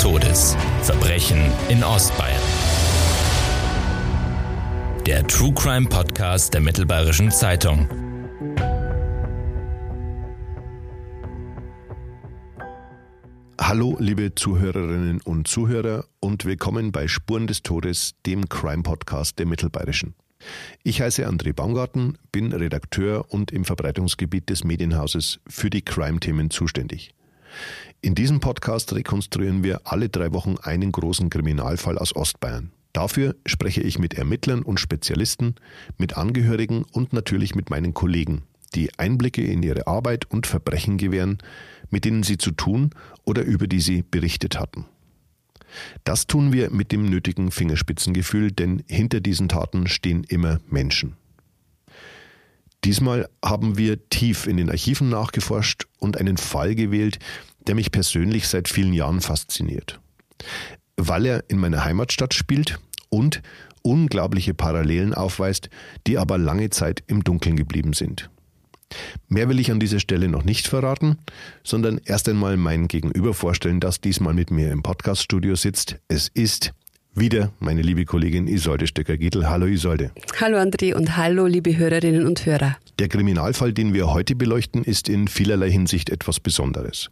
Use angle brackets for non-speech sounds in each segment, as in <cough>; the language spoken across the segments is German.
Todes. Verbrechen in Ostbayern. Der True Crime Podcast der Mittelbayerischen Zeitung. Hallo, liebe Zuhörerinnen und Zuhörer, und willkommen bei Spuren des Todes, dem Crime Podcast der Mittelbayerischen. Ich heiße André Baumgarten, bin Redakteur und im Verbreitungsgebiet des Medienhauses für die Crime-Themen zuständig. In diesem Podcast rekonstruieren wir alle drei Wochen einen großen Kriminalfall aus Ostbayern. Dafür spreche ich mit Ermittlern und Spezialisten, mit Angehörigen und natürlich mit meinen Kollegen, die Einblicke in ihre Arbeit und Verbrechen gewähren, mit denen sie zu tun oder über die sie berichtet hatten. Das tun wir mit dem nötigen Fingerspitzengefühl, denn hinter diesen Taten stehen immer Menschen. Diesmal haben wir tief in den Archiven nachgeforscht und einen Fall gewählt, der mich persönlich seit vielen Jahren fasziniert. Weil er in meiner Heimatstadt spielt und unglaubliche Parallelen aufweist, die aber lange Zeit im Dunkeln geblieben sind. Mehr will ich an dieser Stelle noch nicht verraten, sondern erst einmal mein Gegenüber vorstellen, das diesmal mit mir im Podcaststudio sitzt. Es ist wieder meine liebe Kollegin Isolde Stöcker-Gietl. Hallo Isolde. Hallo André und hallo liebe Hörerinnen und Hörer. Der Kriminalfall, den wir heute beleuchten, ist in vielerlei Hinsicht etwas Besonderes.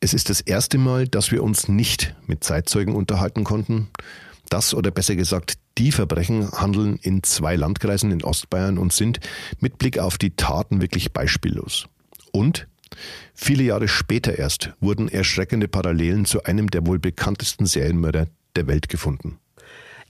Es ist das erste Mal, dass wir uns nicht mit Zeitzeugen unterhalten konnten. Das oder besser gesagt, die Verbrechen handeln in zwei Landkreisen in Ostbayern und sind mit Blick auf die Taten wirklich beispiellos. Und viele Jahre später erst wurden erschreckende Parallelen zu einem der wohl bekanntesten Serienmörder der Welt gefunden.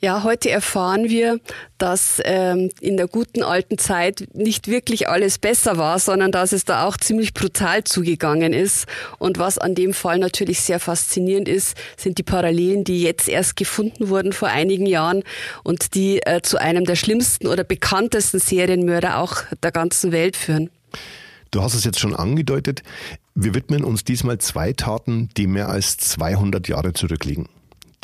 Ja, heute erfahren wir, dass ähm, in der guten alten Zeit nicht wirklich alles besser war, sondern dass es da auch ziemlich brutal zugegangen ist. Und was an dem Fall natürlich sehr faszinierend ist, sind die Parallelen, die jetzt erst gefunden wurden vor einigen Jahren und die äh, zu einem der schlimmsten oder bekanntesten Serienmörder auch der ganzen Welt führen. Du hast es jetzt schon angedeutet. Wir widmen uns diesmal zwei Taten, die mehr als 200 Jahre zurückliegen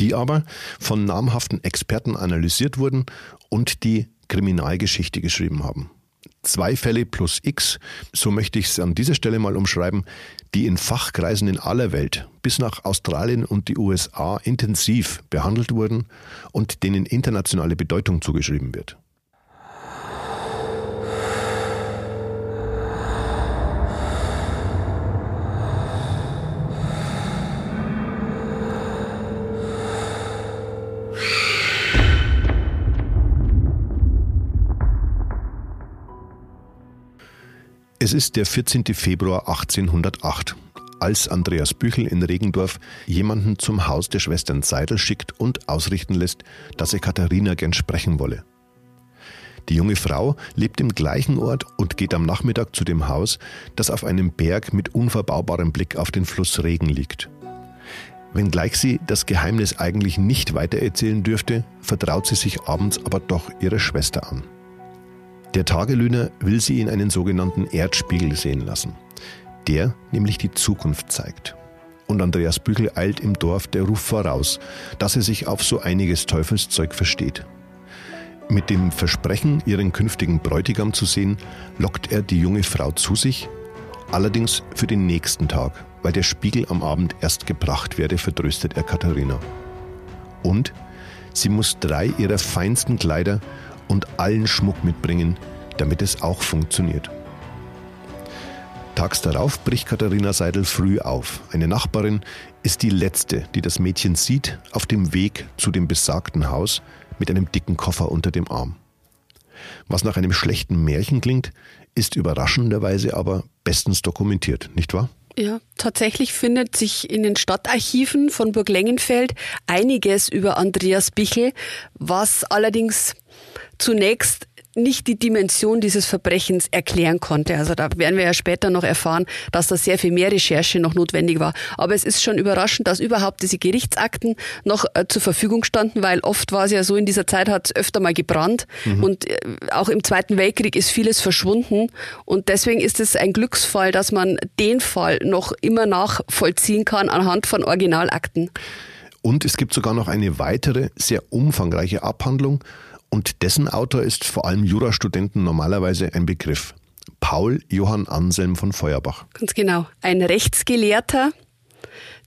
die aber von namhaften Experten analysiert wurden und die Kriminalgeschichte geschrieben haben. Zwei Fälle plus X, so möchte ich es an dieser Stelle mal umschreiben, die in Fachkreisen in aller Welt bis nach Australien und die USA intensiv behandelt wurden und denen internationale Bedeutung zugeschrieben wird. Es ist der 14. Februar 1808, als Andreas Büchel in Regendorf jemanden zum Haus der Schwestern Seidel schickt und ausrichten lässt, dass er Katharina gern sprechen wolle. Die junge Frau lebt im gleichen Ort und geht am Nachmittag zu dem Haus, das auf einem Berg mit unverbaubarem Blick auf den Fluss Regen liegt. Wenngleich sie das Geheimnis eigentlich nicht weitererzählen dürfte, vertraut sie sich abends aber doch ihrer Schwester an. Der Tagelöhner will sie in einen sogenannten Erdspiegel sehen lassen, der nämlich die Zukunft zeigt. Und Andreas Bügel eilt im Dorf der Ruf voraus, dass er sich auf so einiges Teufelszeug versteht. Mit dem Versprechen, ihren künftigen Bräutigam zu sehen, lockt er die junge Frau zu sich, allerdings für den nächsten Tag, weil der Spiegel am Abend erst gebracht werde, vertröstet er Katharina. Und sie muss drei ihrer feinsten Kleider und allen Schmuck mitbringen, damit es auch funktioniert. Tags darauf bricht Katharina Seidel früh auf. Eine Nachbarin ist die letzte, die das Mädchen sieht, auf dem Weg zu dem besagten Haus mit einem dicken Koffer unter dem Arm. Was nach einem schlechten Märchen klingt, ist überraschenderweise aber bestens dokumentiert, nicht wahr? Ja, tatsächlich findet sich in den Stadtarchiven von Burg Lengenfeld einiges über Andreas Bichel, was allerdings zunächst nicht die Dimension dieses Verbrechens erklären konnte. Also da werden wir ja später noch erfahren, dass da sehr viel mehr Recherche noch notwendig war. Aber es ist schon überraschend, dass überhaupt diese Gerichtsakten noch äh, zur Verfügung standen, weil oft war es ja so, in dieser Zeit hat es öfter mal gebrannt mhm. und äh, auch im Zweiten Weltkrieg ist vieles verschwunden und deswegen ist es ein Glücksfall, dass man den Fall noch immer nachvollziehen kann anhand von Originalakten. Und es gibt sogar noch eine weitere, sehr umfangreiche Abhandlung und dessen Autor ist vor allem Jurastudenten normalerweise ein Begriff. Paul Johann Anselm von Feuerbach. Ganz genau. Ein Rechtsgelehrter,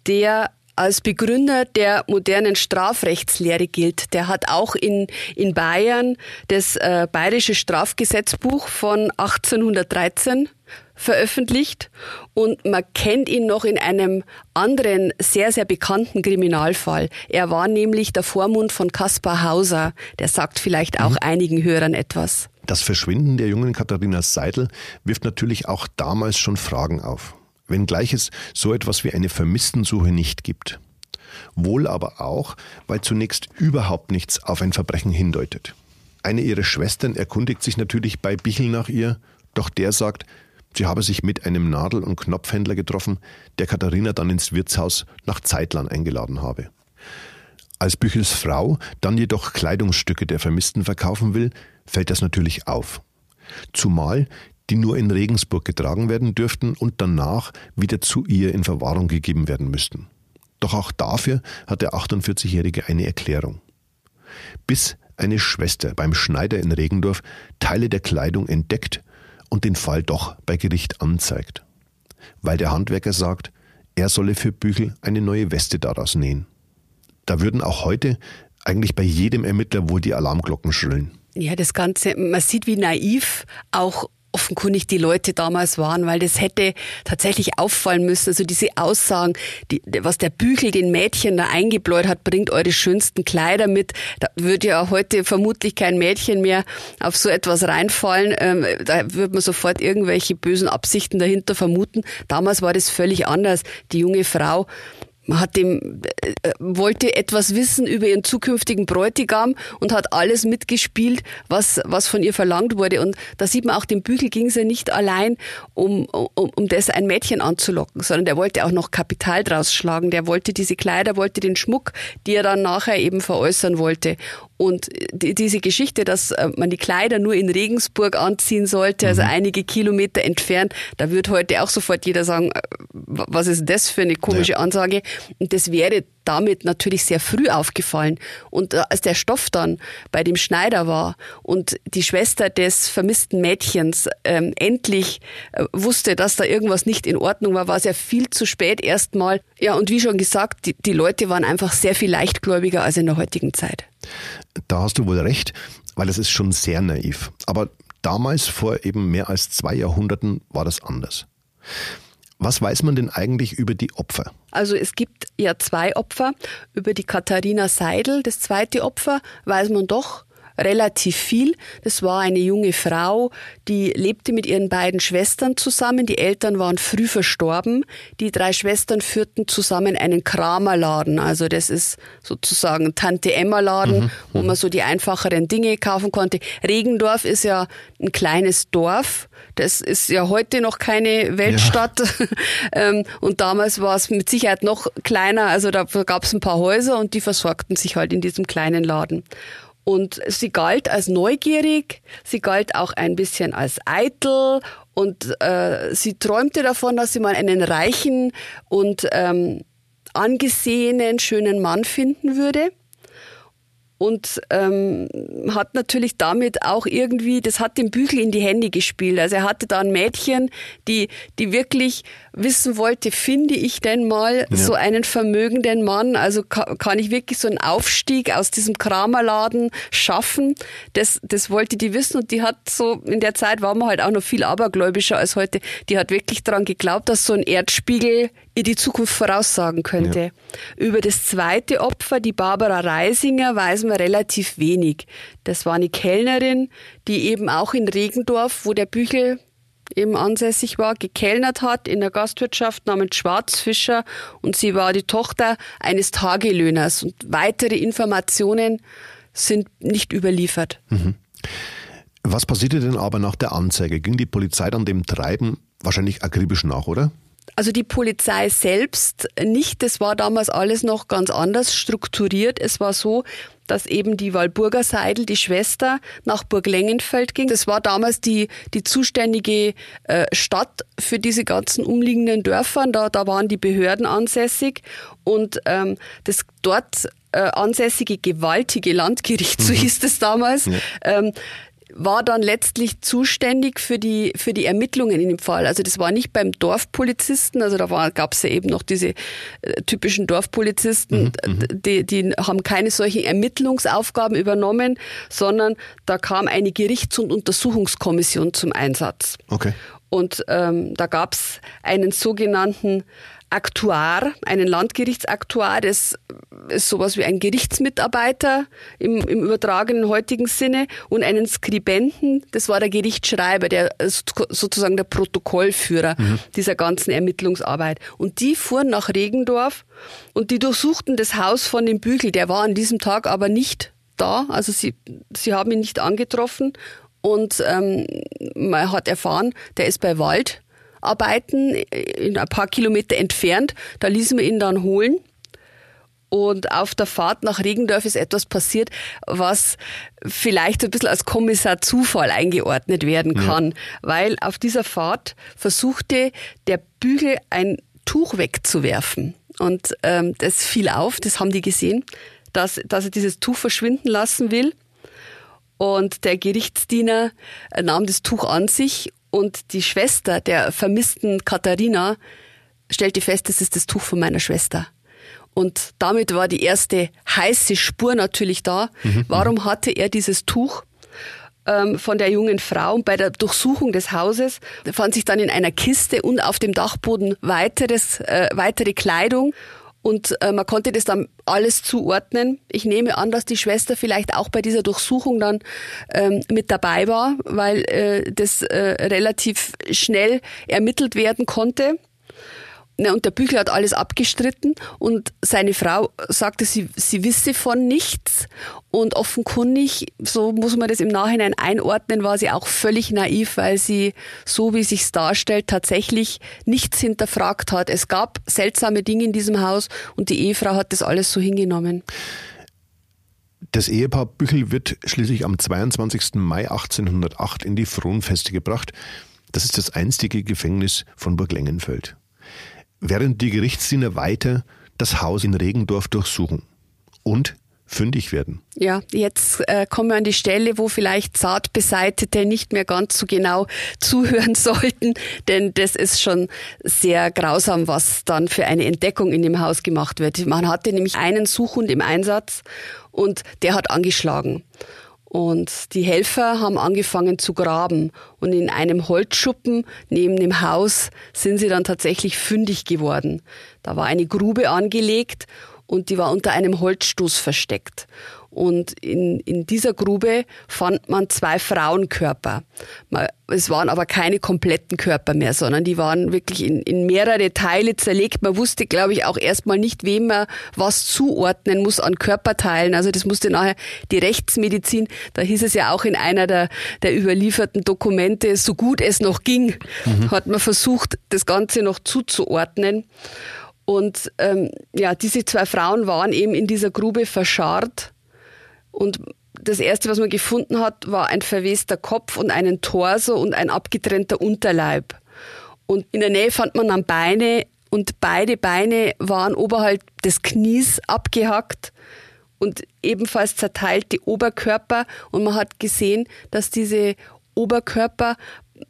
der als Begründer der modernen Strafrechtslehre gilt. Der hat auch in, in Bayern das äh, Bayerische Strafgesetzbuch von 1813 veröffentlicht und man kennt ihn noch in einem anderen sehr, sehr bekannten Kriminalfall. Er war nämlich der Vormund von Kaspar Hauser. Der sagt vielleicht auch mhm. einigen Hörern etwas. Das Verschwinden der jungen Katharina Seidel wirft natürlich auch damals schon Fragen auf, wenngleich es so etwas wie eine Vermisstensuche nicht gibt. Wohl aber auch, weil zunächst überhaupt nichts auf ein Verbrechen hindeutet. Eine ihrer Schwestern erkundigt sich natürlich bei Bichel nach ihr, doch der sagt, Sie habe sich mit einem Nadel- und Knopfhändler getroffen, der Katharina dann ins Wirtshaus nach Zeitlern eingeladen habe. Als Büchels Frau dann jedoch Kleidungsstücke der Vermissten verkaufen will, fällt das natürlich auf. Zumal die nur in Regensburg getragen werden dürften und danach wieder zu ihr in Verwahrung gegeben werden müssten. Doch auch dafür hat der 48-Jährige eine Erklärung. Bis eine Schwester beim Schneider in Regendorf Teile der Kleidung entdeckt und den Fall doch bei Gericht anzeigt. Weil der Handwerker sagt, er solle für Büchel eine neue Weste daraus nähen. Da würden auch heute eigentlich bei jedem Ermittler wohl die Alarmglocken schrillen. Ja, das Ganze, man sieht, wie naiv auch offenkundig die Leute damals waren, weil das hätte tatsächlich auffallen müssen. Also diese Aussagen, die, was der Bügel den Mädchen da eingebläut hat, bringt eure schönsten Kleider mit. Da würde ja heute vermutlich kein Mädchen mehr auf so etwas reinfallen. Ähm, da würde man sofort irgendwelche bösen Absichten dahinter vermuten. Damals war das völlig anders. Die junge Frau hat dem, äh, wollte etwas wissen über ihren zukünftigen Bräutigam und hat alles mitgespielt, was, was von ihr verlangt wurde. Und da sieht man auch, dem Bügel ging es ja nicht allein, um, um, um das ein Mädchen anzulocken, sondern der wollte auch noch Kapital draus schlagen. Der wollte diese Kleider, wollte den Schmuck, die er dann nachher eben veräußern wollte. Und die, diese Geschichte, dass äh, man die Kleider nur in Regensburg anziehen sollte, also mhm. einige Kilometer entfernt, da wird heute auch sofort jeder sagen, äh, was ist das für eine komische ja. Ansage? Und das wäre damit natürlich sehr früh aufgefallen. Und äh, als der Stoff dann bei dem Schneider war und die Schwester des vermissten Mädchens ähm, endlich äh, wusste, dass da irgendwas nicht in Ordnung war, war es ja viel zu spät erstmal. Ja, und wie schon gesagt, die, die Leute waren einfach sehr viel leichtgläubiger als in der heutigen Zeit. Da hast du wohl recht, weil es ist schon sehr naiv. Aber damals, vor eben mehr als zwei Jahrhunderten, war das anders. Was weiß man denn eigentlich über die Opfer? Also es gibt ja zwei Opfer. Über die Katharina Seidel, das zweite Opfer, weiß man doch relativ viel. Das war eine junge Frau, die lebte mit ihren beiden Schwestern zusammen. Die Eltern waren früh verstorben. Die drei Schwestern führten zusammen einen Kramerladen. Also das ist sozusagen Tante Emma Laden, mhm. wo man so die einfacheren Dinge kaufen konnte. Regendorf ist ja ein kleines Dorf. Das ist ja heute noch keine Weltstadt. Ja. <laughs> Ähm, und damals war es mit Sicherheit noch kleiner. Also da gab es ein paar Häuser und die versorgten sich halt in diesem kleinen Laden. Und sie galt als neugierig, sie galt auch ein bisschen als eitel und äh, sie träumte davon, dass sie mal einen reichen und ähm, angesehenen, schönen Mann finden würde und ähm, hat natürlich damit auch irgendwie, das hat dem Bügel in die Hände gespielt. Also er hatte da ein Mädchen, die, die wirklich wissen wollte, finde ich denn mal ja. so einen vermögenden Mann? Also kann, kann ich wirklich so einen Aufstieg aus diesem Kramerladen schaffen? Das, das wollte die wissen und die hat so, in der Zeit war man halt auch noch viel abergläubischer als heute. Die hat wirklich daran geglaubt, dass so ein Erdspiegel ihr die Zukunft voraussagen könnte. Ja. Über das zweite Opfer, die Barbara Reisinger, weiß man relativ wenig. Das war eine Kellnerin, die eben auch in Regendorf, wo der Büchel eben ansässig war, gekellnert hat in der Gastwirtschaft namens Schwarzfischer und sie war die Tochter eines Tagelöhners und weitere Informationen sind nicht überliefert. Mhm. Was passierte denn aber nach der Anzeige? Ging die Polizei dann dem Treiben wahrscheinlich akribisch nach, oder? Also die Polizei selbst nicht. Das war damals alles noch ganz anders strukturiert. Es war so, dass eben die Walburger Seidel, die Schwester, nach Burg Lengenfeld ging. Das war damals die, die zuständige äh, Stadt für diese ganzen umliegenden Dörfern. Da, da waren die Behörden ansässig und ähm, das dort äh, ansässige gewaltige Landgericht, so mhm. hieß es damals, ja. ähm, war dann letztlich zuständig für die, für die Ermittlungen in dem Fall. Also das war nicht beim Dorfpolizisten, also da gab es ja eben noch diese äh, typischen Dorfpolizisten, mhm, mhm, die, die haben keine solchen Ermittlungsaufgaben übernommen, sondern da kam eine Gerichts- und Untersuchungskommission zum Einsatz. Okay. Und ähm, da gab es einen sogenannten Aktuar, einen Landgerichtsaktuar, das ist sowas wie ein Gerichtsmitarbeiter im, im übertragenen heutigen Sinne und einen Skribenten, das war der Gerichtsschreiber, der sozusagen der Protokollführer mhm. dieser ganzen Ermittlungsarbeit. Und die fuhren nach Regendorf und die durchsuchten das Haus von dem Bügel, der war an diesem Tag aber nicht da, also sie, sie haben ihn nicht angetroffen und ähm, man hat erfahren, der ist bei Wald arbeiten, in ein paar Kilometer entfernt. Da ließen wir ihn dann holen. Und auf der Fahrt nach Regendorf ist etwas passiert, was vielleicht ein bisschen als Kommissar Zufall eingeordnet werden kann. Ja. Weil auf dieser Fahrt versuchte der Bügel ein Tuch wegzuwerfen. Und ähm, das fiel auf, das haben die gesehen, dass, dass er dieses Tuch verschwinden lassen will. Und der Gerichtsdiener nahm das Tuch an sich und die Schwester der vermissten Katharina stellte fest, das ist das Tuch von meiner Schwester. Und damit war die erste heiße Spur natürlich da. Mhm. Warum hatte er dieses Tuch? Ähm, von der jungen Frau. Und bei der Durchsuchung des Hauses fand sich dann in einer Kiste und auf dem Dachboden weiteres, äh, weitere Kleidung. Und äh, man konnte das dann alles zuordnen. Ich nehme an, dass die Schwester vielleicht auch bei dieser Durchsuchung dann ähm, mit dabei war, weil äh, das äh, relativ schnell ermittelt werden konnte. Na, und der Büchel hat alles abgestritten und seine Frau sagte, sie, sie wisse von nichts. Und offenkundig, so muss man das im Nachhinein einordnen, war sie auch völlig naiv, weil sie, so wie sich's darstellt, tatsächlich nichts hinterfragt hat. Es gab seltsame Dinge in diesem Haus und die Ehefrau hat das alles so hingenommen. Das Ehepaar Büchel wird schließlich am 22. Mai 1808 in die Fronfeste gebracht. Das ist das einstige Gefängnis von Burg Lengenfeld während die Gerichtsdiener weiter das Haus in Regendorf durchsuchen und fündig werden. Ja, jetzt äh, kommen wir an die Stelle, wo vielleicht Zartbeseitete nicht mehr ganz so genau <laughs> zuhören sollten, denn das ist schon sehr grausam, was dann für eine Entdeckung in dem Haus gemacht wird. Man hatte nämlich einen Suchhund im Einsatz und der hat angeschlagen. Und die Helfer haben angefangen zu graben. Und in einem Holzschuppen neben dem Haus sind sie dann tatsächlich fündig geworden. Da war eine Grube angelegt und die war unter einem Holzstoß versteckt. Und in, in dieser Grube fand man zwei Frauenkörper. Es waren aber keine kompletten Körper mehr, sondern die waren wirklich in, in mehrere Teile zerlegt. Man wusste, glaube ich, auch erstmal nicht, wem man was zuordnen muss an Körperteilen. Also das musste nachher die Rechtsmedizin, da hieß es ja auch in einer der, der überlieferten Dokumente, so gut es noch ging, mhm. hat man versucht, das Ganze noch zuzuordnen. Und ähm, ja, diese zwei Frauen waren eben in dieser Grube verscharrt und das erste, was man gefunden hat, war ein verwester Kopf und einen Torso und ein abgetrennter Unterleib. Und in der Nähe fand man dann Beine und beide Beine waren oberhalb des Knies abgehackt und ebenfalls zerteilt die Oberkörper und man hat gesehen, dass diese Oberkörper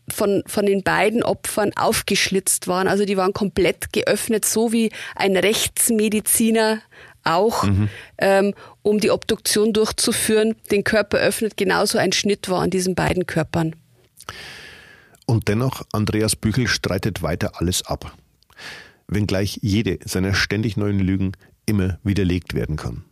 von, von den beiden Opfern aufgeschlitzt waren. Also die waren komplett geöffnet, so wie ein Rechtsmediziner auch, mhm. ähm, um die Obduktion durchzuführen, den Körper öffnet. Genauso ein Schnitt war an diesen beiden Körpern. Und dennoch, Andreas Büchel streitet weiter alles ab. Wenngleich jede seiner ständig neuen Lügen immer widerlegt werden kann.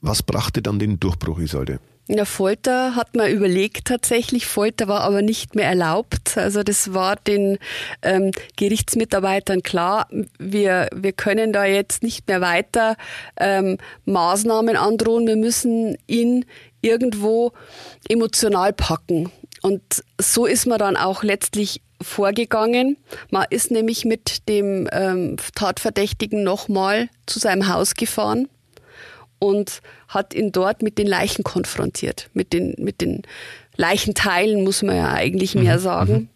Was brachte dann den Durchbruch, Isolde? Ja, Folter hat man überlegt tatsächlich. Folter war aber nicht mehr erlaubt. Also das war den ähm, Gerichtsmitarbeitern klar. Wir, wir können da jetzt nicht mehr weiter ähm, Maßnahmen androhen. Wir müssen ihn irgendwo emotional packen. Und so ist man dann auch letztlich vorgegangen. Man ist nämlich mit dem ähm, Tatverdächtigen nochmal zu seinem Haus gefahren und hat ihn dort mit den Leichen konfrontiert, mit den, mit den Leichenteilen, muss man ja eigentlich mehr mhm. sagen.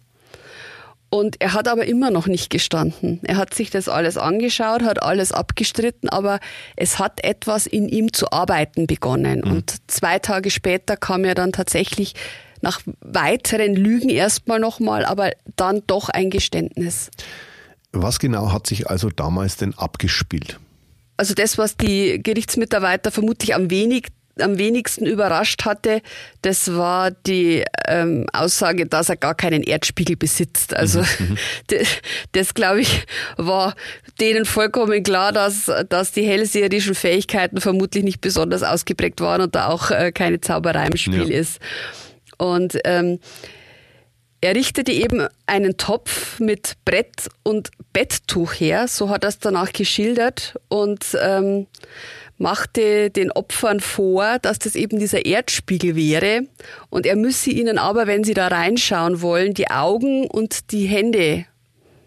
Und er hat aber immer noch nicht gestanden. Er hat sich das alles angeschaut, hat alles abgestritten, aber es hat etwas in ihm zu arbeiten begonnen. Mhm. Und zwei Tage später kam er dann tatsächlich nach weiteren Lügen erstmal nochmal, aber dann doch ein Geständnis. Was genau hat sich also damals denn abgespielt? Also das, was die Gerichtsmitarbeiter vermutlich am wenig am wenigsten überrascht hatte, das war die ähm, Aussage, dass er gar keinen Erdspiegel besitzt. Also mhm. mhm. <laughs> das, das glaube ich, war denen vollkommen klar, dass, dass die hellseherischen Fähigkeiten vermutlich nicht besonders ausgeprägt waren und da auch äh, keine Zauberei im Spiel ja. ist. Und ähm, er richtete eben einen Topf mit Brett und Betttuch her, so hat er es danach geschildert. Und ähm, machte den Opfern vor, dass das eben dieser Erdspiegel wäre und er müsse ihnen aber, wenn sie da reinschauen wollen, die Augen und die Hände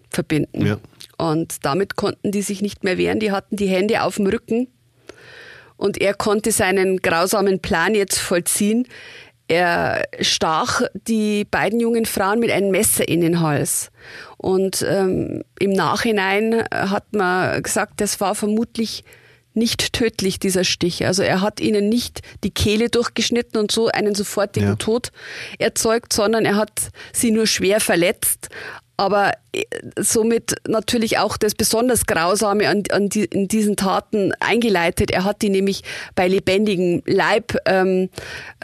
verbinden. Ja. Und damit konnten die sich nicht mehr wehren, die hatten die Hände auf dem Rücken und er konnte seinen grausamen Plan jetzt vollziehen. Er stach die beiden jungen Frauen mit einem Messer in den Hals. Und ähm, im Nachhinein hat man gesagt, das war vermutlich nicht tödlich, dieser Stich. Also er hat ihnen nicht die Kehle durchgeschnitten und so einen sofortigen ja. Tod erzeugt, sondern er hat sie nur schwer verletzt. Aber äh, somit natürlich auch das besonders Grausame an, an die, in diesen Taten eingeleitet. Er hat die nämlich bei lebendigem Leib, ähm,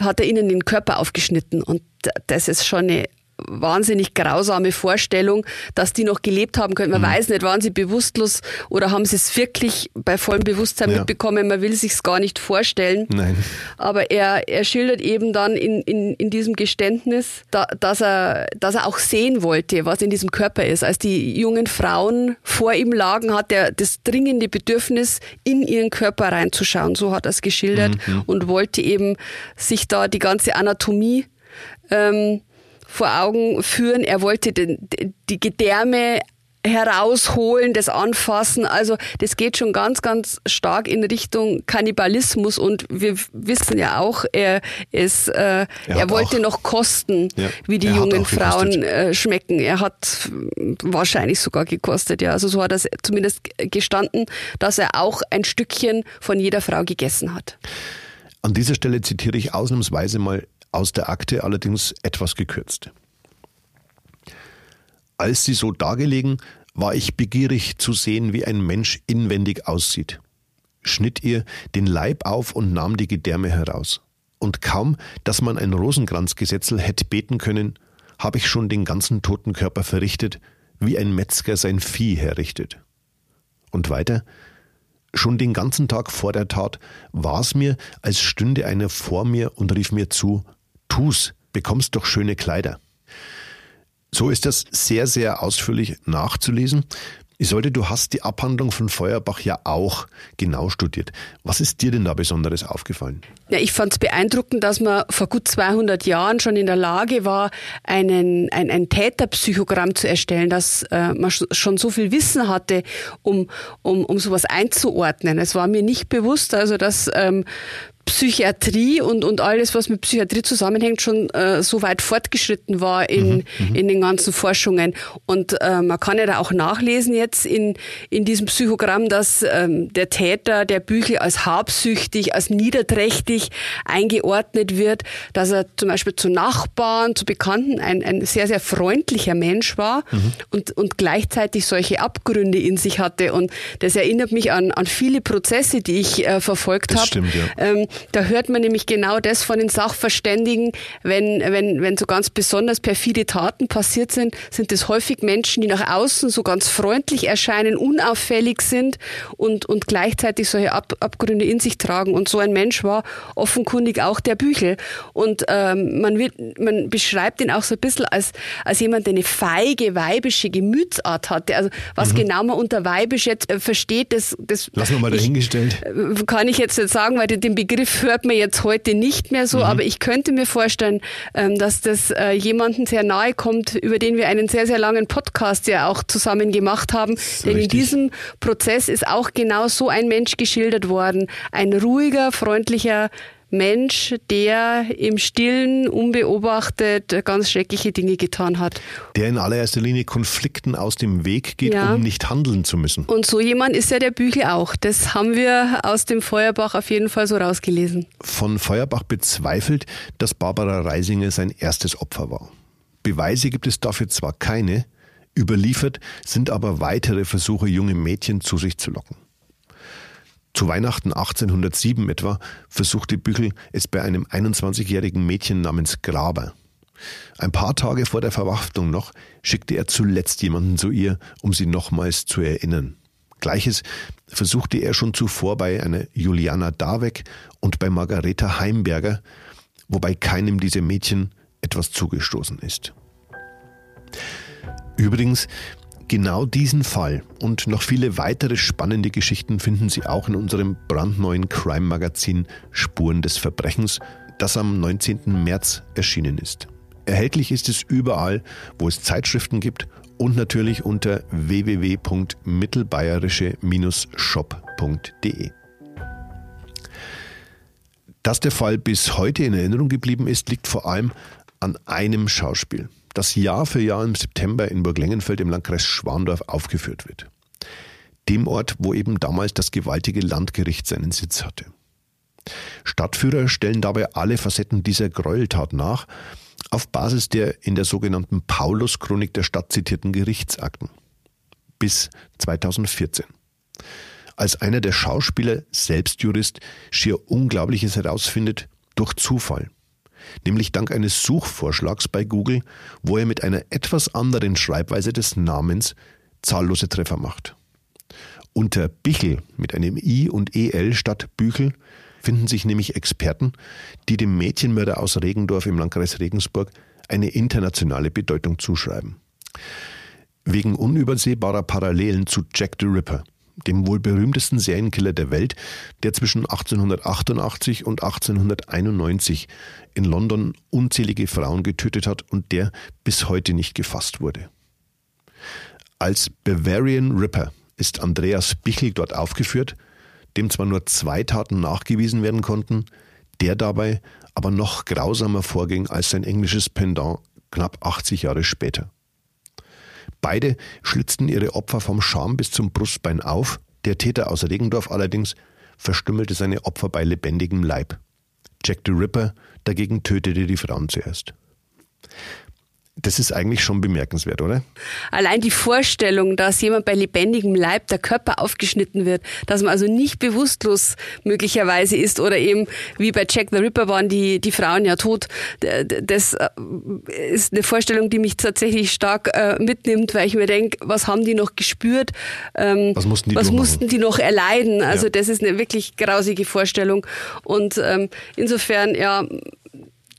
hat er ihnen den Körper aufgeschnitten. Und das ist schon eine wahnsinnig grausame Vorstellung, dass die noch gelebt haben können. Man mhm. weiß nicht, waren sie bewusstlos oder haben sie es wirklich bei vollem Bewusstsein ja. mitbekommen. Man will sich gar nicht vorstellen. Nein. Aber er, er schildert eben dann in, in, in diesem Geständnis, da, dass, er, dass er auch sehen wollte, was in diesem Körper ist. Als die jungen Frauen vor ihm lagen, hat er das dringende Bedürfnis, in ihren Körper reinzuschauen. So hat er es geschildert mhm. und wollte eben sich da die ganze Anatomie ähm, vor Augen führen. Er wollte den, die Gedärme herausholen, das Anfassen. Also das geht schon ganz, ganz stark in Richtung Kannibalismus und wir wissen ja auch, er ist, äh, er, er wollte auch, noch kosten, ja, wie die jungen Frauen äh, schmecken. Er hat wahrscheinlich sogar gekostet, ja. Also so hat er zumindest gestanden, dass er auch ein Stückchen von jeder Frau gegessen hat. An dieser Stelle zitiere ich ausnahmsweise mal aus der Akte allerdings etwas gekürzt. Als sie so dagelegen, war ich begierig zu sehen, wie ein Mensch inwendig aussieht, schnitt ihr den Leib auf und nahm die Gedärme heraus. Und kaum, dass man ein Rosenkranzgesetzel hätte beten können, habe ich schon den ganzen toten Körper verrichtet, wie ein Metzger sein Vieh herrichtet. Und weiter, Schon den ganzen Tag vor der Tat war es mir, als stünde einer vor mir und rief mir zu, tu's, bekommst doch schöne Kleider. So ist das sehr, sehr ausführlich nachzulesen. Isolde, du hast die Abhandlung von Feuerbach ja auch genau studiert. Was ist dir denn da Besonderes aufgefallen? Ja, ich fand es beeindruckend, dass man vor gut 200 Jahren schon in der Lage war, einen, ein, ein Täterpsychogramm zu erstellen, dass äh, man schon so viel Wissen hatte, um, um, um sowas einzuordnen. Es war mir nicht bewusst, also dass ähm, Psychiatrie und, und alles, was mit Psychiatrie zusammenhängt, schon äh, so weit fortgeschritten war in, mhm, mhm, in den ganzen Forschungen. Und äh, man kann ja da auch nachlesen jetzt in, in diesem Psychogramm, dass ähm, der Täter der Büchel als habsüchtig, als niederträchtig eingeordnet wird, dass er zum Beispiel zu Nachbarn, zu Bekannten ein, ein sehr, sehr freundlicher Mensch war mhm. und, und gleichzeitig solche Abgründe in sich hatte. Und das erinnert mich an, an viele Prozesse, die ich äh, verfolgt habe. Ja. Ähm, da hört man nämlich genau das von den Sachverständigen, wenn, wenn, wenn so ganz besonders perfide Taten passiert sind, sind es häufig Menschen, die nach außen so ganz freundlich erscheinen, unauffällig sind und, und gleichzeitig solche Ab Abgründe in sich tragen. Und so ein Mensch war offenkundig auch der Büchel. Und ähm, man, wird, man beschreibt ihn auch so ein bisschen als, als jemand, der eine feige, weibische Gemütsart hatte. Also was mhm. genau man unter weibisch jetzt äh, versteht, das, das Lassen wir mal dahingestellt. Ich, äh, kann ich jetzt nicht sagen, weil den Begriff hört man jetzt heute nicht mehr so, mhm. aber ich könnte mir vorstellen, ähm, dass das äh, jemanden sehr nahe kommt, über den wir einen sehr, sehr langen Podcast ja auch zusammen gemacht haben. Denn richtig. in diesem Prozess ist auch genau so ein Mensch geschildert worden. Ein ruhiger, freundlicher Mensch, der im Stillen, unbeobachtet ganz schreckliche Dinge getan hat. Der in allererster Linie Konflikten aus dem Weg geht, ja. um nicht handeln zu müssen. Und so jemand ist ja der Büchel auch. Das haben wir aus dem Feuerbach auf jeden Fall so rausgelesen. Von Feuerbach bezweifelt, dass Barbara Reisinger sein erstes Opfer war. Beweise gibt es dafür zwar keine, überliefert sind aber weitere Versuche, junge Mädchen zu sich zu locken. Zu Weihnachten 1807 etwa versuchte Büchel es bei einem 21-jährigen Mädchen namens Graber. Ein paar Tage vor der Verwaftung noch schickte er zuletzt jemanden zu ihr, um sie nochmals zu erinnern. Gleiches versuchte er schon zuvor bei einer Juliana Daweck und bei Margareta Heimberger, wobei keinem dieser Mädchen etwas zugestoßen ist. Übrigens Genau diesen Fall und noch viele weitere spannende Geschichten finden Sie auch in unserem brandneuen Crime-Magazin Spuren des Verbrechens, das am 19. März erschienen ist. Erhältlich ist es überall, wo es Zeitschriften gibt und natürlich unter www.mittelbayerische-shop.de. Dass der Fall bis heute in Erinnerung geblieben ist, liegt vor allem an einem Schauspiel das Jahr für Jahr im September in Burglengenfeld im Landkreis Schwandorf aufgeführt wird. Dem Ort, wo eben damals das gewaltige Landgericht seinen Sitz hatte. Stadtführer stellen dabei alle Facetten dieser Gräueltat nach, auf Basis der in der sogenannten Paulus-Chronik der Stadt zitierten Gerichtsakten. Bis 2014. Als einer der Schauspieler, selbst Jurist, schier Unglaubliches herausfindet, durch Zufall nämlich dank eines Suchvorschlags bei Google, wo er mit einer etwas anderen Schreibweise des Namens zahllose Treffer macht. Unter Bichel mit einem I und EL statt Büchel finden sich nämlich Experten, die dem Mädchenmörder aus Regendorf im Landkreis Regensburg eine internationale Bedeutung zuschreiben. Wegen unübersehbarer Parallelen zu Jack the Ripper – dem wohl berühmtesten Serienkiller der Welt, der zwischen 1888 und 1891 in London unzählige Frauen getötet hat und der bis heute nicht gefasst wurde. Als Bavarian Ripper ist Andreas Bichel dort aufgeführt, dem zwar nur zwei Taten nachgewiesen werden konnten, der dabei aber noch grausamer vorging als sein englisches Pendant knapp 80 Jahre später. Beide schlitzten ihre Opfer vom Scham bis zum Brustbein auf. Der Täter aus Regendorf allerdings verstümmelte seine Opfer bei lebendigem Leib. Jack the Ripper dagegen tötete die Frauen zuerst. Das ist eigentlich schon bemerkenswert, oder? Allein die Vorstellung, dass jemand bei lebendigem Leib der Körper aufgeschnitten wird, dass man also nicht bewusstlos möglicherweise ist oder eben wie bei Jack the Ripper waren die, die Frauen ja tot, das äh, ist eine Vorstellung, die mich tatsächlich stark äh, mitnimmt, weil ich mir denke, was haben die noch gespürt? Ähm, was mussten die, was mussten die noch erleiden? Also ja. das ist eine wirklich grausige Vorstellung und ähm, insofern, ja,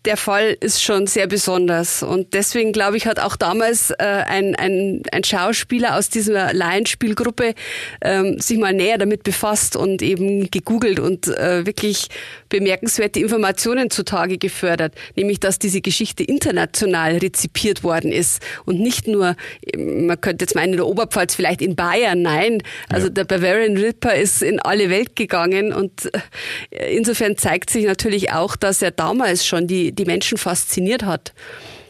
der Fall ist schon sehr besonders. Und deswegen, glaube ich, hat auch damals äh, ein, ein, ein Schauspieler aus dieser Laienspielgruppe ähm, sich mal näher damit befasst und eben gegoogelt und äh, wirklich bemerkenswerte Informationen zutage gefördert. Nämlich, dass diese Geschichte international rezipiert worden ist und nicht nur, man könnte jetzt meinen, in der Oberpfalz, vielleicht in Bayern. Nein, also ja. der Bavarian Ripper ist in alle Welt gegangen und äh, insofern zeigt sich natürlich auch, dass er damals schon die die, Menschen fasziniert hat.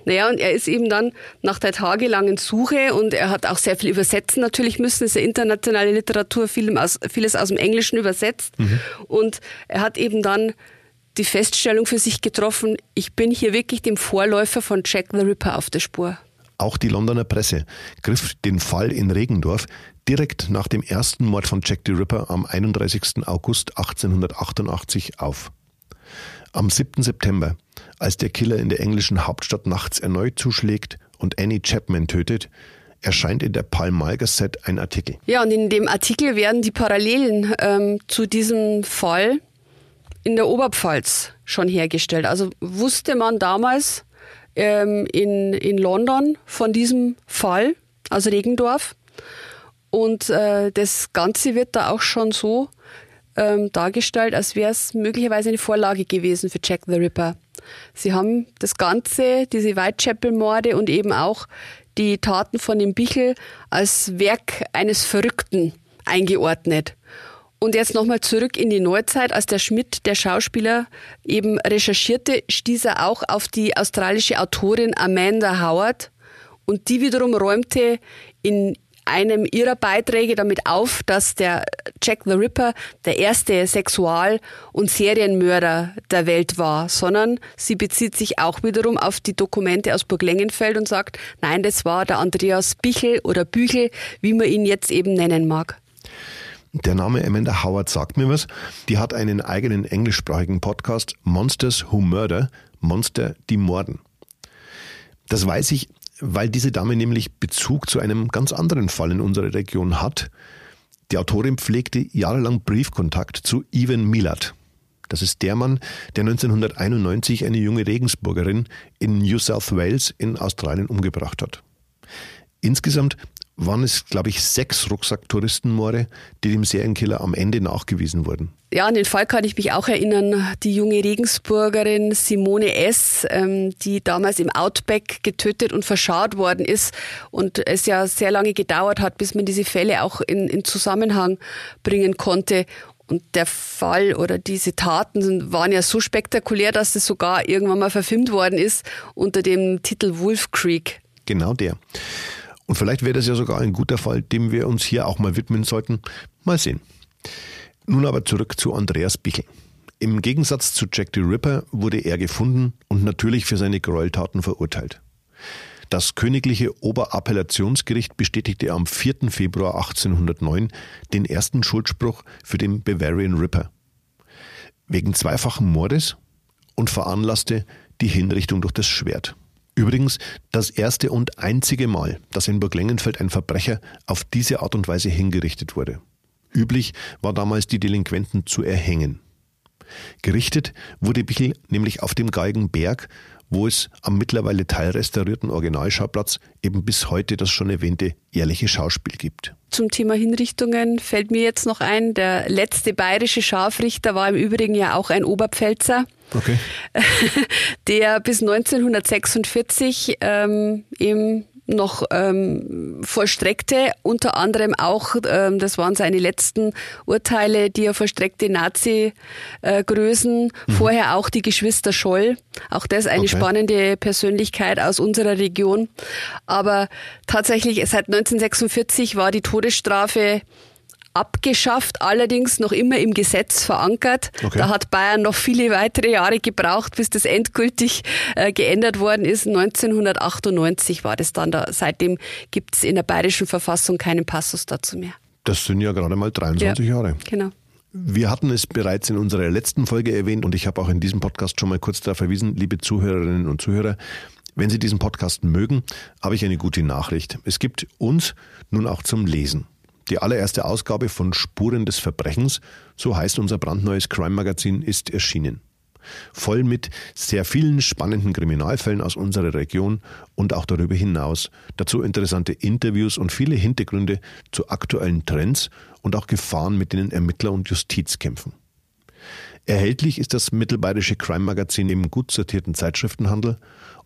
Naja, und er ist eben dann nach der tagelangen Suche und er hat auch sehr viel übersetzen natürlich müssen. Es ist ja internationale Literatur, viel aus, vieles aus dem Englischen übersetzt. Mhm. Und er hat eben dann die Feststellung für sich getroffen, ich bin hier wirklich dem Vorläufer von Jack the Ripper auf der Spur. Auch die Londoner Presse griff den Fall in Regendorf direkt nach dem ersten Mord von Jack the Ripper am 31. August 1888 auf. Am 7. September als der Killer in der englischen Hauptstadt nachts erneut zuschlägt und Annie Chapman tötet, erscheint in der Pall Gazette ein Artikel. Ja, und in dem Artikel werden die Parallelen ähm, zu diesem Fall in der Oberpfalz schon hergestellt. Also wusste man damals ähm, in, in London von diesem Fall aus Regendorf. Und äh, das Ganze wird da auch schon so ähm, dargestellt, als wäre es möglicherweise eine Vorlage gewesen für Jack the Ripper. Sie haben das Ganze, diese Whitechapel-Morde und eben auch die Taten von dem Bichel als Werk eines Verrückten eingeordnet. Und jetzt nochmal zurück in die Neuzeit, als der Schmidt, der Schauspieler, eben recherchierte, stieß er auch auf die australische Autorin Amanda Howard. Und die wiederum räumte in einem ihrer Beiträge damit auf, dass der Jack the Ripper der erste Sexual- und Serienmörder der Welt war, sondern sie bezieht sich auch wiederum auf die Dokumente aus Burg Lengenfeld und sagt, nein, das war der Andreas Bichel oder Büchel, wie man ihn jetzt eben nennen mag. Der Name Amanda Howard sagt mir was. Die hat einen eigenen englischsprachigen Podcast, Monsters Who Murder, Monster, die morden. Das weiß ich, weil diese Dame nämlich Bezug zu einem ganz anderen Fall in unserer Region hat. Die Autorin pflegte jahrelang Briefkontakt zu Ivan Milat. Das ist der Mann, der 1991 eine junge Regensburgerin in New South Wales in Australien umgebracht hat. Insgesamt waren es, glaube ich, sechs Rucksacktouristenmorde, die dem Serienkiller am Ende nachgewiesen wurden. Ja, an den Fall kann ich mich auch erinnern. Die junge Regensburgerin Simone S., ähm, die damals im Outback getötet und verscharrt worden ist und es ja sehr lange gedauert hat, bis man diese Fälle auch in, in Zusammenhang bringen konnte. Und der Fall oder diese Taten waren ja so spektakulär, dass es sogar irgendwann mal verfilmt worden ist unter dem Titel Wolf Creek. Genau der. Und vielleicht wäre das ja sogar ein guter Fall, dem wir uns hier auch mal widmen sollten. Mal sehen. Nun aber zurück zu Andreas Bichel. Im Gegensatz zu Jack the Ripper wurde er gefunden und natürlich für seine Gräueltaten verurteilt. Das Königliche Oberappellationsgericht bestätigte am 4. Februar 1809 den ersten Schuldspruch für den Bavarian Ripper. Wegen zweifachen Mordes und veranlasste die Hinrichtung durch das Schwert. Übrigens das erste und einzige Mal, dass in Burg Lengenfeld ein Verbrecher auf diese Art und Weise hingerichtet wurde. Üblich war damals, die Delinquenten zu erhängen. Gerichtet wurde Bichel nämlich auf dem Galgenberg, wo es am mittlerweile teilrestaurierten Originalschauplatz eben bis heute das schon erwähnte jährliche Schauspiel gibt. Zum Thema Hinrichtungen fällt mir jetzt noch ein, der letzte bayerische Scharfrichter war im Übrigen ja auch ein Oberpfälzer. Okay. <laughs> Der bis 1946 ähm, im noch ähm, vollstreckte, unter anderem auch, ähm, das waren seine letzten Urteile, die er vollstreckte, Nazi-Größen, mhm. vorher auch die Geschwister Scholl, auch das eine okay. spannende Persönlichkeit aus unserer Region. Aber tatsächlich, seit 1946 war die Todesstrafe abgeschafft, allerdings noch immer im Gesetz verankert. Okay. Da hat Bayern noch viele weitere Jahre gebraucht, bis das endgültig äh, geändert worden ist. 1998 war das dann da. Seitdem gibt es in der bayerischen Verfassung keinen Passus dazu mehr. Das sind ja gerade mal 23 ja, Jahre. Genau. Wir hatten es bereits in unserer letzten Folge erwähnt und ich habe auch in diesem Podcast schon mal kurz darauf verwiesen, liebe Zuhörerinnen und Zuhörer, wenn Sie diesen Podcast mögen, habe ich eine gute Nachricht. Es gibt uns nun auch zum Lesen. Die allererste Ausgabe von Spuren des Verbrechens, so heißt unser brandneues Crime-Magazin, ist erschienen. Voll mit sehr vielen spannenden Kriminalfällen aus unserer Region und auch darüber hinaus. Dazu interessante Interviews und viele Hintergründe zu aktuellen Trends und auch Gefahren, mit denen Ermittler und Justiz kämpfen. Erhältlich ist das mittelbayerische Crime-Magazin im gut sortierten Zeitschriftenhandel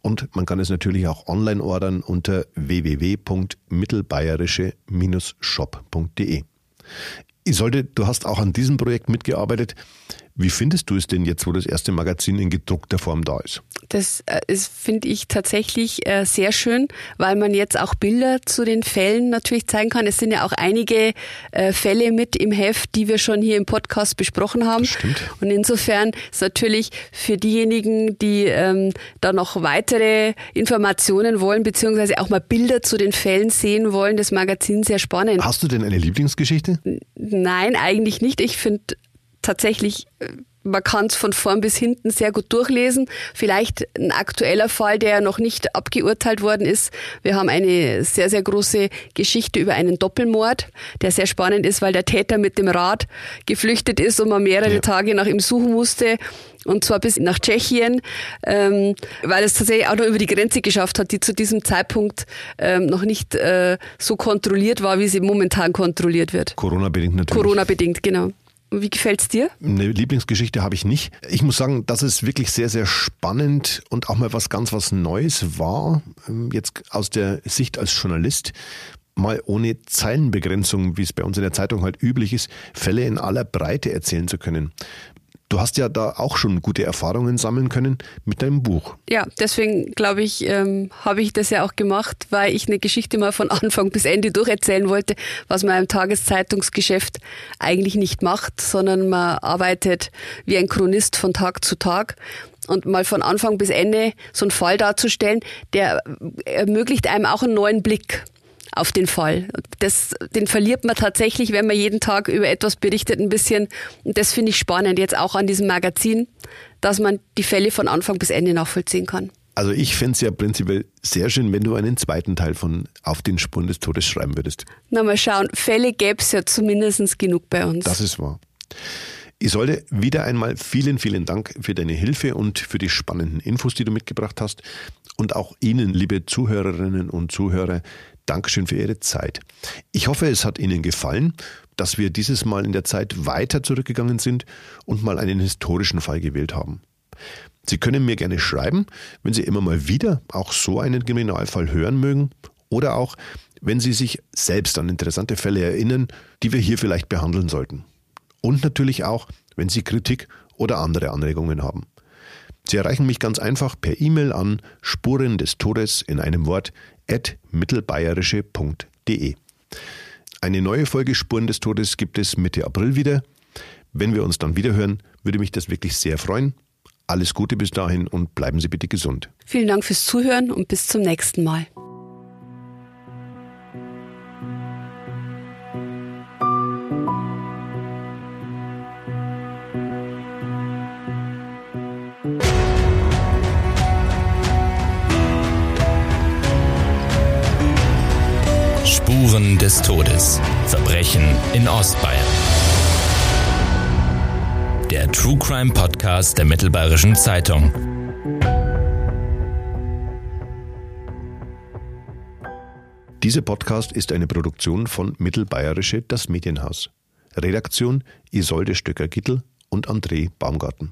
und man kann es natürlich auch online ordern unter www.mittelbayerische-shop.de. Isolde, du hast auch an diesem Projekt mitgearbeitet. Wie findest du es denn jetzt, wo das erste Magazin in gedruckter Form da ist? Das äh, finde ich tatsächlich äh, sehr schön, weil man jetzt auch Bilder zu den Fällen natürlich zeigen kann. Es sind ja auch einige äh, Fälle mit im Heft, die wir schon hier im Podcast besprochen haben. Das stimmt. Und insofern ist natürlich für diejenigen, die ähm, da noch weitere Informationen wollen, beziehungsweise auch mal Bilder zu den Fällen sehen wollen, das Magazin sehr spannend. Hast du denn eine Lieblingsgeschichte? Nein, eigentlich nicht. Ich finde tatsächlich äh, man kann es von vorn bis hinten sehr gut durchlesen. Vielleicht ein aktueller Fall, der noch nicht abgeurteilt worden ist. Wir haben eine sehr, sehr große Geschichte über einen Doppelmord, der sehr spannend ist, weil der Täter mit dem Rad geflüchtet ist und man mehrere ja. Tage nach ihm suchen musste. Und zwar bis nach Tschechien, ähm, weil es tatsächlich auch noch über die Grenze geschafft hat, die zu diesem Zeitpunkt ähm, noch nicht äh, so kontrolliert war, wie sie momentan kontrolliert wird. Corona-bedingt natürlich. Corona-bedingt, genau. Wie gefällt's dir? Eine Lieblingsgeschichte habe ich nicht. Ich muss sagen, dass es wirklich sehr, sehr spannend und auch mal was ganz was Neues war. Ähm, jetzt aus der Sicht als Journalist. mal ohne Zeilenbegrenzung, wie es bei uns in der Zeitung halt üblich ist, Fälle in aller Breite erzählen zu können. Du hast ja da auch schon gute Erfahrungen sammeln können mit deinem Buch. Ja, deswegen glaube ich, ähm, habe ich das ja auch gemacht, weil ich eine Geschichte mal von <laughs> Anfang bis Ende durcherzählen wollte, was man im Tageszeitungsgeschäft eigentlich nicht macht, sondern man arbeitet wie ein Chronist von Tag zu Tag und mal von Anfang bis Ende so einen Fall darzustellen, der ermöglicht einem auch einen neuen Blick auf den Fall. Das, den verliert man tatsächlich, wenn man jeden Tag über etwas berichtet, ein bisschen. Und das finde ich spannend jetzt auch an diesem Magazin, dass man die Fälle von Anfang bis Ende nachvollziehen kann. Also ich fände es ja prinzipiell sehr schön, wenn du einen zweiten Teil von Auf den Spuren des Todes schreiben würdest. Na mal schauen, Fälle gäbe es ja zumindest genug bei uns. Das ist wahr. Isolde, wieder einmal vielen, vielen Dank für deine Hilfe und für die spannenden Infos, die du mitgebracht hast. Und auch Ihnen, liebe Zuhörerinnen und Zuhörer, Dankeschön für Ihre Zeit. Ich hoffe, es hat Ihnen gefallen, dass wir dieses Mal in der Zeit weiter zurückgegangen sind und mal einen historischen Fall gewählt haben. Sie können mir gerne schreiben, wenn Sie immer mal wieder auch so einen Kriminalfall hören mögen oder auch, wenn Sie sich selbst an interessante Fälle erinnern, die wir hier vielleicht behandeln sollten. Und natürlich auch, wenn Sie Kritik oder andere Anregungen haben. Sie erreichen mich ganz einfach per E-Mail an Spuren des Todes in einem Wort at mittelbayerische.de. Eine neue Folge Spuren des Todes gibt es Mitte April wieder. Wenn wir uns dann wiederhören, würde mich das wirklich sehr freuen. Alles Gute bis dahin und bleiben Sie bitte gesund. Vielen Dank fürs Zuhören und bis zum nächsten Mal. Spuren des Todes. Verbrechen in Ostbayern. Der True Crime Podcast der Mittelbayerischen Zeitung. Dieser Podcast ist eine Produktion von Mittelbayerische Das Medienhaus. Redaktion Isolde Stöcker-Gittel und André Baumgarten.